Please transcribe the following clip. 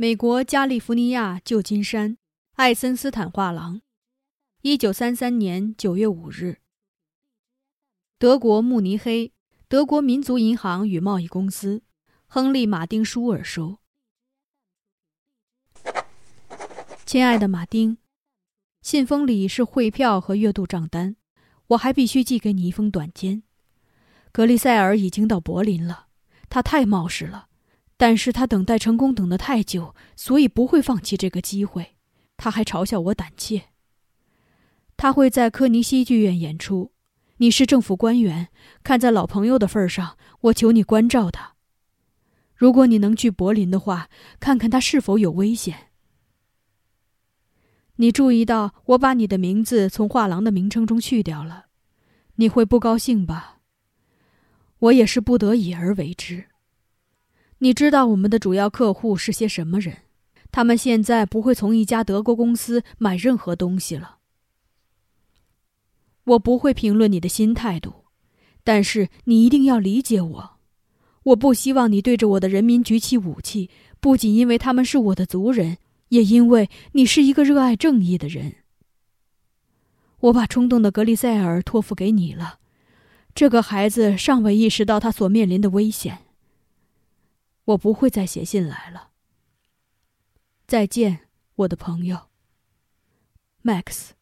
美国加利福尼亚旧金山，艾森斯坦画廊，一九三三年九月五日。德国慕尼黑，德国民族银行与贸易公司，亨利·马丁·舒尔收。亲爱的马丁，信封里是汇票和月度账单，我还必须寄给你一封短笺。格里塞尔已经到柏林了，他太冒失了。但是他等待成功等得太久，所以不会放弃这个机会。他还嘲笑我胆怯。他会在科尼西剧院演出。你是政府官员，看在老朋友的份上，我求你关照他。如果你能去柏林的话，看看他是否有危险。你注意到我把你的名字从画廊的名称中去掉了，你会不高兴吧？我也是不得已而为之。你知道我们的主要客户是些什么人？他们现在不会从一家德国公司买任何东西了。我不会评论你的新态度，但是你一定要理解我。我不希望你对着我的人民举起武器，不仅因为他们是我的族人，也因为你是一个热爱正义的人。我把冲动的格里塞尔托付给你了，这个孩子尚未意识到他所面临的危险。我不会再写信来了。再见，我的朋友，Max。